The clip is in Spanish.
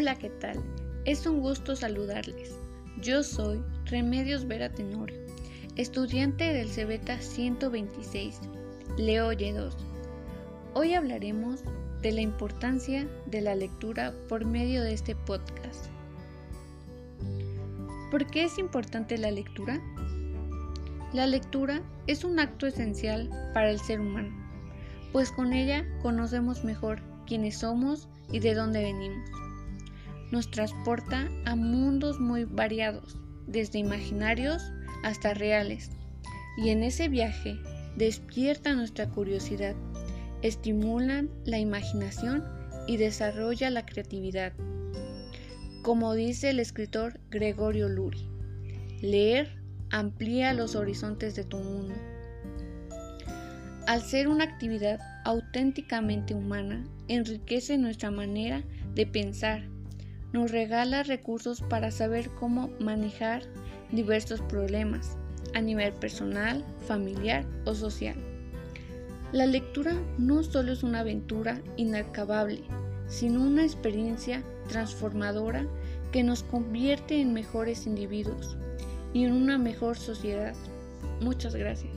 Hola, ¿qué tal? Es un gusto saludarles. Yo soy Remedios Vera Tenorio, estudiante del Cebeta 126, Leo Y2. Hoy hablaremos de la importancia de la lectura por medio de este podcast. ¿Por qué es importante la lectura? La lectura es un acto esencial para el ser humano, pues con ella conocemos mejor quiénes somos y de dónde venimos nos transporta a mundos muy variados, desde imaginarios hasta reales, y en ese viaje despierta nuestra curiosidad, estimulan la imaginación y desarrolla la creatividad. Como dice el escritor Gregorio Luri, leer amplía los horizontes de tu mundo. Al ser una actividad auténticamente humana, enriquece nuestra manera de pensar nos regala recursos para saber cómo manejar diversos problemas a nivel personal, familiar o social. La lectura no solo es una aventura inacabable, sino una experiencia transformadora que nos convierte en mejores individuos y en una mejor sociedad. Muchas gracias.